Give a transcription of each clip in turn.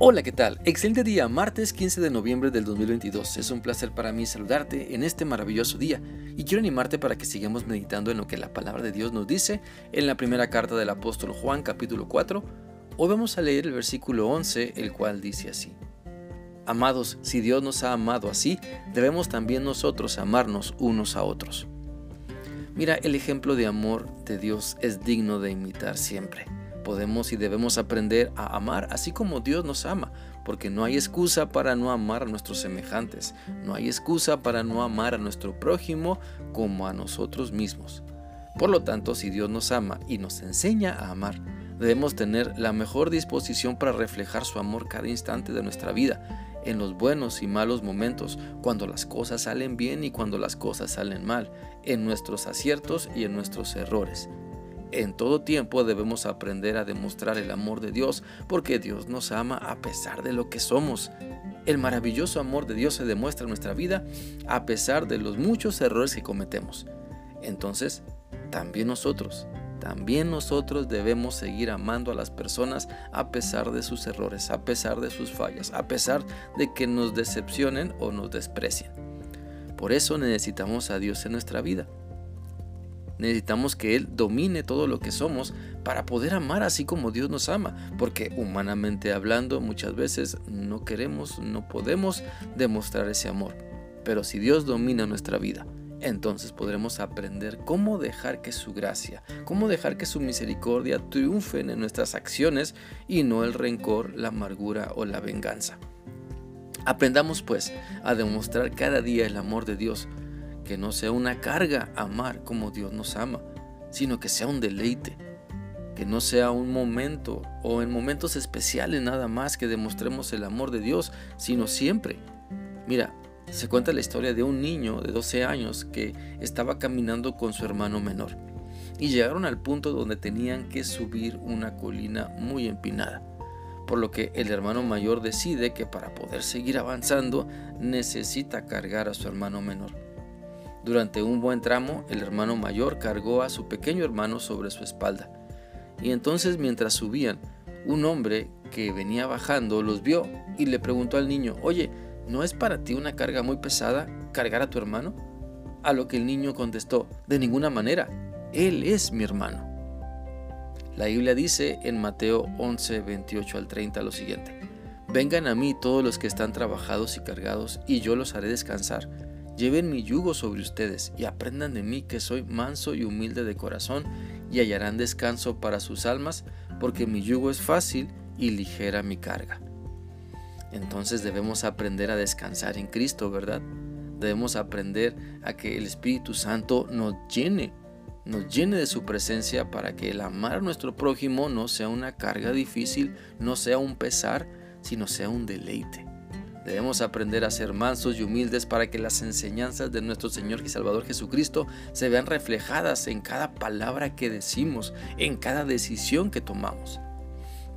Hola, ¿qué tal? Excelente día, martes 15 de noviembre del 2022. Es un placer para mí saludarte en este maravilloso día y quiero animarte para que sigamos meditando en lo que la palabra de Dios nos dice en la primera carta del apóstol Juan capítulo 4. Hoy vamos a leer el versículo 11, el cual dice así. Amados, si Dios nos ha amado así, debemos también nosotros amarnos unos a otros. Mira, el ejemplo de amor de Dios es digno de imitar siempre podemos y debemos aprender a amar así como Dios nos ama, porque no hay excusa para no amar a nuestros semejantes, no hay excusa para no amar a nuestro prójimo como a nosotros mismos. Por lo tanto, si Dios nos ama y nos enseña a amar, debemos tener la mejor disposición para reflejar su amor cada instante de nuestra vida, en los buenos y malos momentos, cuando las cosas salen bien y cuando las cosas salen mal, en nuestros aciertos y en nuestros errores. En todo tiempo debemos aprender a demostrar el amor de Dios porque Dios nos ama a pesar de lo que somos. El maravilloso amor de Dios se demuestra en nuestra vida a pesar de los muchos errores que cometemos. Entonces, también nosotros, también nosotros debemos seguir amando a las personas a pesar de sus errores, a pesar de sus fallas, a pesar de que nos decepcionen o nos desprecien. Por eso necesitamos a Dios en nuestra vida. Necesitamos que Él domine todo lo que somos para poder amar así como Dios nos ama, porque humanamente hablando muchas veces no queremos, no podemos demostrar ese amor. Pero si Dios domina nuestra vida, entonces podremos aprender cómo dejar que su gracia, cómo dejar que su misericordia triunfen en nuestras acciones y no el rencor, la amargura o la venganza. Aprendamos pues a demostrar cada día el amor de Dios que no sea una carga amar como Dios nos ama, sino que sea un deleite, que no sea un momento o en momentos especiales nada más que demostremos el amor de Dios, sino siempre. Mira, se cuenta la historia de un niño de 12 años que estaba caminando con su hermano menor y llegaron al punto donde tenían que subir una colina muy empinada por lo que el hermano mayor decide que para poder seguir avanzando necesita cargar a su hermano menor. Durante un buen tramo, el hermano mayor cargó a su pequeño hermano sobre su espalda. Y entonces mientras subían, un hombre que venía bajando los vio y le preguntó al niño, oye, ¿no es para ti una carga muy pesada cargar a tu hermano? A lo que el niño contestó, de ninguna manera, él es mi hermano. La Biblia dice en Mateo 11, 28 al 30 lo siguiente, Vengan a mí todos los que están trabajados y cargados, y yo los haré descansar. Lleven mi yugo sobre ustedes y aprendan de mí que soy manso y humilde de corazón y hallarán descanso para sus almas, porque mi yugo es fácil y ligera mi carga. Entonces debemos aprender a descansar en Cristo, ¿verdad? Debemos aprender a que el Espíritu Santo nos llene, nos llene de su presencia para que el amar a nuestro prójimo no sea una carga difícil, no sea un pesar, sino sea un deleite. Debemos aprender a ser mansos y humildes para que las enseñanzas de nuestro Señor y Salvador Jesucristo se vean reflejadas en cada palabra que decimos, en cada decisión que tomamos.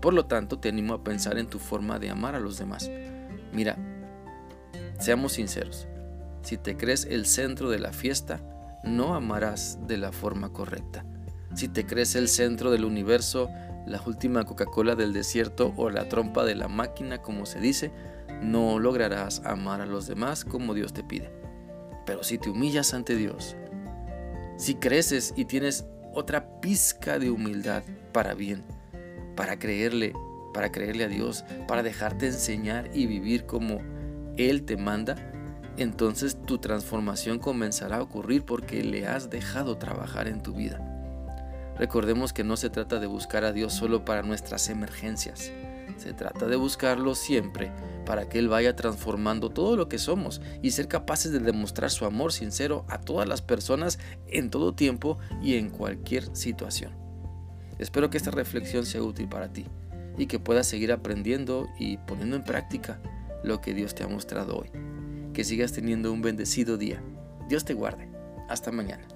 Por lo tanto, te animo a pensar en tu forma de amar a los demás. Mira, seamos sinceros, si te crees el centro de la fiesta, no amarás de la forma correcta. Si te crees el centro del universo, la última Coca-Cola del desierto o la trompa de la máquina, como se dice, no lograrás amar a los demás como Dios te pide. Pero si te humillas ante Dios, si creces y tienes otra pizca de humildad para bien, para creerle, para creerle a Dios, para dejarte enseñar y vivir como Él te manda, entonces tu transformación comenzará a ocurrir porque le has dejado trabajar en tu vida. Recordemos que no se trata de buscar a Dios solo para nuestras emergencias. Se trata de buscarlo siempre para que Él vaya transformando todo lo que somos y ser capaces de demostrar su amor sincero a todas las personas en todo tiempo y en cualquier situación. Espero que esta reflexión sea útil para ti y que puedas seguir aprendiendo y poniendo en práctica lo que Dios te ha mostrado hoy. Que sigas teniendo un bendecido día. Dios te guarde. Hasta mañana.